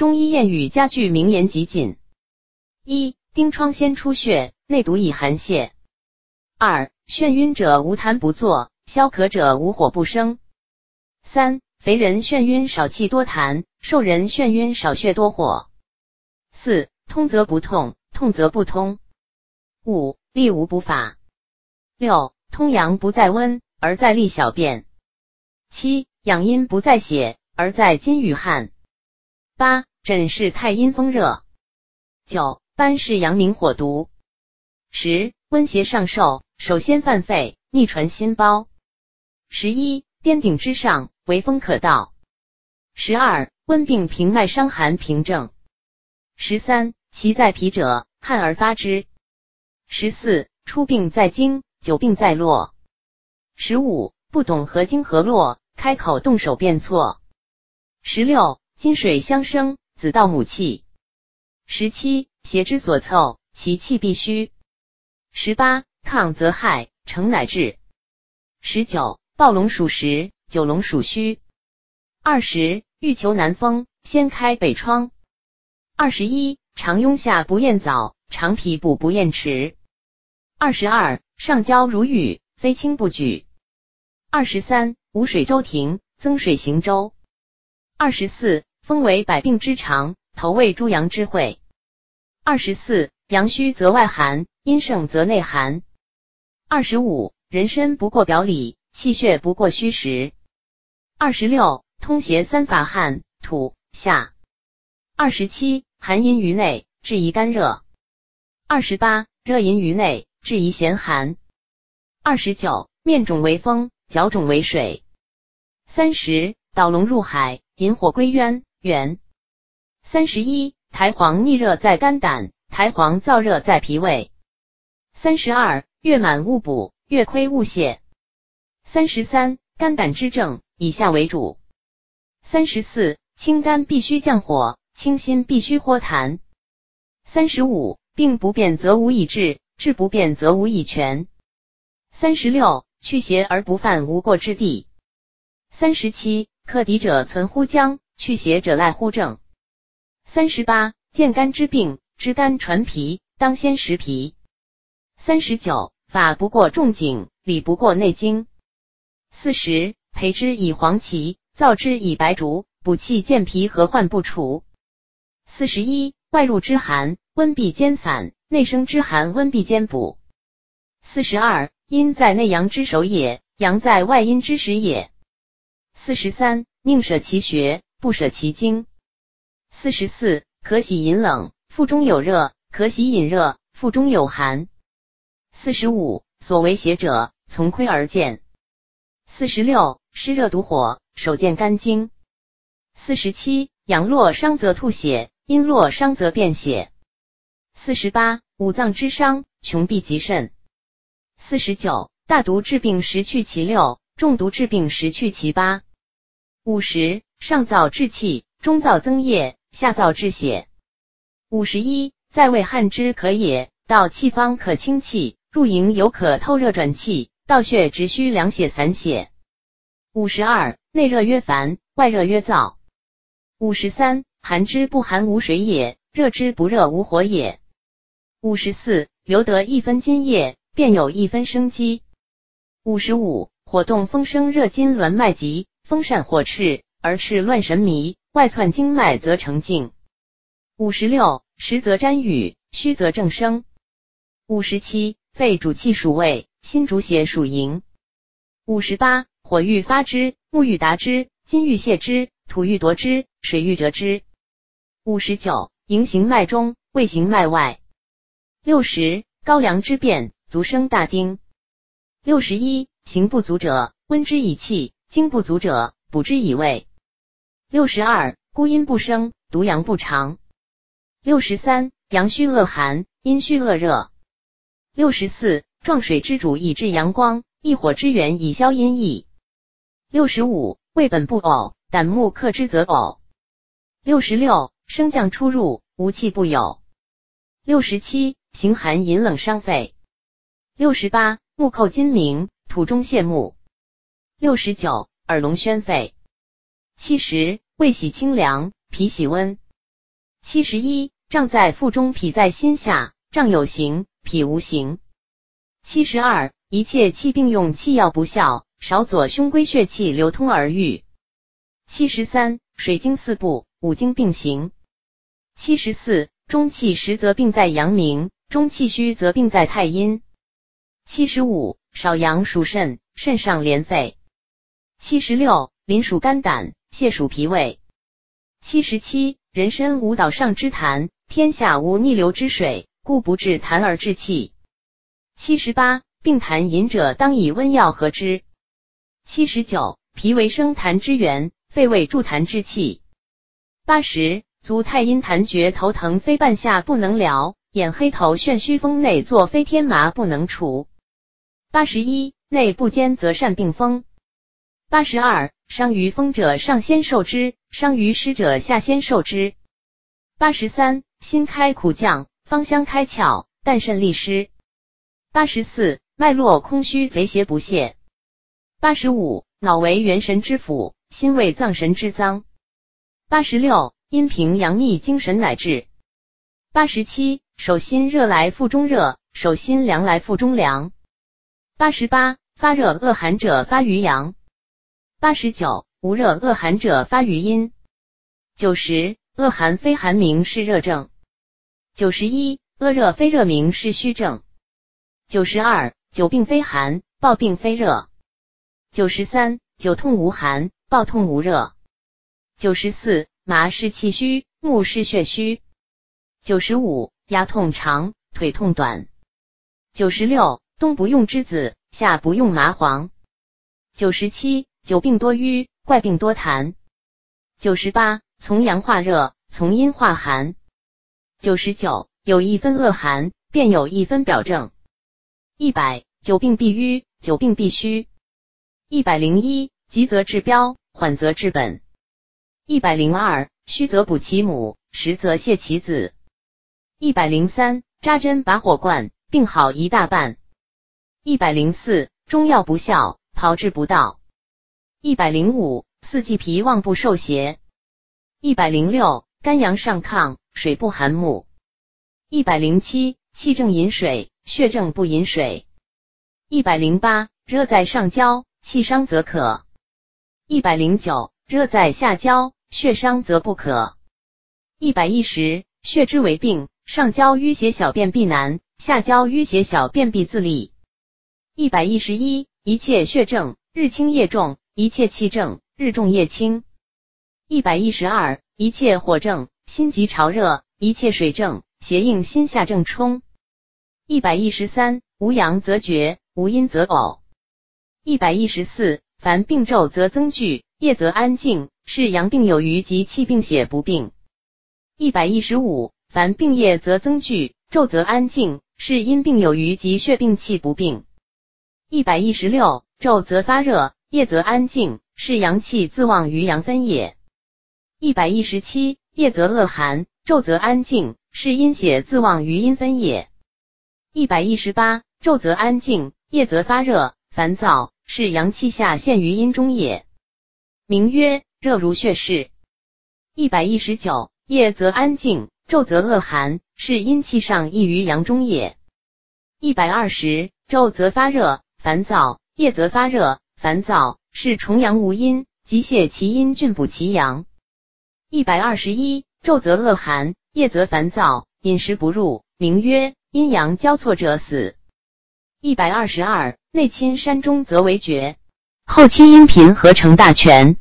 中医谚语佳句名言集锦：一、丁疮先出血，内毒以寒泄；二、眩晕者无痰不作，消渴者无火不生；三、肥人眩晕少气多痰，瘦人眩晕少血多火；四、通则不痛，痛则不通；五、利无不法；六、通阳不在温，而在利小便；七、养阴不在血，而在津与汗；八。诊是太阴风热，九斑是阳明火毒，十温邪上受，首先犯肺，逆传心包。十一颠顶之上，为风可到。十二温病平脉伤寒平症。十三其在脾者，汗而发之。十四出病在经，久病在络。十五不懂合经合络，开口动手便错。十六金水相生。子道母气，十七邪之所凑，其气必虚。十八亢则害，成乃至。十九暴龙属实，九龙属虚。二十欲求南风，先开北窗。二十一常拥下不厌早，常脾补不厌迟。二十二上焦如雨，非轻不举。二十三无水周停，增水行舟。二十四。风为百病之长，头为诸阳之会。二十四，阳虚则外寒，阴盛则内寒。二十五，人参不过表里，气血不过虚实。二十六，通邪三法汗、土、下。二十七，寒阴于内，治宜干热。二十八，热淫于内，治宜咸寒。二十九，面肿为风，脚肿为水。三十，导龙入海，引火归渊。元三十一，苔黄逆热在肝胆，苔黄燥热在脾胃。三十二，月满勿补，月亏勿泻。三十三，肝胆之症，以下为主。三十四，清肝必须降火，清心必须豁痰。三十五，病不变则无以治，治不变则无以全。三十六，去邪而不犯无过之地。三十七，克敌者存乎僵。去邪者赖乎正。三十八，见肝之病，知肝传脾，当先食脾。三十九，法不过仲景，理不过内经。四十，培之以黄芪，燥之以白术，补气健脾，何患不除？四十一，外入之寒，温必兼散；内生之寒，温必兼补。四十二，阴在内阳之首也，阳在外阴之始也。四十三，宁舍其学。不舍其精。四十四，可喜饮冷，腹中有热；可喜饮热，腹中有寒。四十五，所为邪者，从亏而见。四十六，湿热毒火，手见肝经。四十七，阳络伤则吐血，阴络伤则便血。四十八，五脏之伤，穷必极甚。四十九，大毒治病时去其六，中毒治病时去其八。五十。上燥治气，中燥增液，下燥治血。五十一，在胃汗之可也，到气方可清气，入营有可透热转气，到血只需凉血散血。五十二，内热曰烦，外热曰燥。五十三，寒之不寒无水也，热之不热无火也。五十四，留得一分津液，便有一分生机。五十五，火动风生热筋挛脉急，风散火炽。而是乱神迷，外窜经脉则成静。五十六，实则沾雨，虚则正生。五十七，肺主气属胃，心主血属营。五十八，火欲发之，木欲达之，金欲泄之，土欲夺之，水欲折之。五十九，营行脉中，胃行脉外。六十，高粱之变，足生大丁。六十一，行不足者，温之以气；精不足者，补之以味。六十二，孤阴不生，独阳不长。六十三，阳虚恶寒，阴虚恶热。六十四，壮水之主以至阳光，一火之源以消阴翳。六十五，胃本不呕，胆木克之则呕。六十六，升降出入，无气不有。六十七，形寒饮冷伤肺。六十八，木寇金明，土中泄木。六十九，耳聋宣肺。七十，胃喜清凉，脾喜温。七十一，胀在腹中，脾在心下，胀有形，脾无形。七十二，一切气病用气药不效，少左胸归血气流通而愈。七十三，水经四部，五经并行。七十四，中气实则病在阳明，中气虚则病在太阴。七十五，少阳属肾，肾上连肺。七十六，临属肝胆，泻属脾胃。七十七，人参无岛上之痰，天下无逆流之水，故不治痰而治气。七十八，病痰饮者当以温药和之。七十九，脾为生痰之源，肺为助痰之器。八十，足太阴痰厥，头疼非半夏不能疗，眼黑头眩虚风内作非天麻不能除。八十一，内不坚则善病风。八十二，伤于风者上先受之，伤于湿者下先受之。八十三，心开苦降，芳香开窍，但肾利湿。八十四，脉络空虚，贼邪不泄。八十五，脑为元神之府，心为脏神之脏。八十六，阴平阳秘，精神乃至。八十七，手心热来腹中热，手心凉来腹中凉。八十八，发热恶寒者发于阳。八十九，无热恶寒者发于阴。九十，恶寒非寒明是热症。九十一，恶热非热明是虚症。九十二，久病非寒，暴病非热。九十三，久痛无寒，暴痛无热。九十四，麻是气虚，目是血虚。九十五，牙痛长，腿痛短。九十六，冬不用栀子，夏不用麻黄。九十七。久病多瘀，怪病多痰。九十八，从阳化热，从阴化寒。九十九，有一分恶寒，便有一分表症。一百，久病必瘀，久病必虚。一百零一，急则治标，缓则治本。一百零二，虚则补其母，实则泻其子。一百零三，扎针拔火罐，病好一大半。一百零四，中药不效，炮制不到。一百零五，四季脾旺不受邪。一百零六，肝阳上亢，水不含木。一百零七，气正饮水，血正不饮水。一百零八，热在上焦，气伤则可。一百零九，热在下焦，血伤则不可。一百一十，血之为病，上焦淤血小便必难，下焦淤血小便必自利。一百一十一，一切血症，日清夜重。一切气正，日重夜轻。一百一十二，一切火正，心急潮热；一切水正，邪应心下正冲。一百一十三，无阳则绝，无阴则呕。一百一十四，凡病骤则增剧，夜则安静，是阳病有余及气病血不病。一百一十五，凡病夜则增剧，骤则安静，是阴病有余及血病气不病。一百一十六，昼则发热。夜则安静，是阳气自旺于阳分也。一百一十七，夜则恶寒，昼则安静，是阴血自旺于阴分也。一百一十八，昼则安静，夜则发热烦躁，是阳气下陷于阴中也。名曰热如血势。一百一十九，夜则安静，昼则恶寒，是阴气上溢于阳中也。一百二十，昼则发热烦躁，夜则发热。烦躁是重阳无阴，即泄其阴，峻补其阳。一百二十一，昼则恶寒，夜则烦躁，饮食不入，名曰阴阳交错者死。一百二十二，内侵山中则为绝。后期音频合成大全。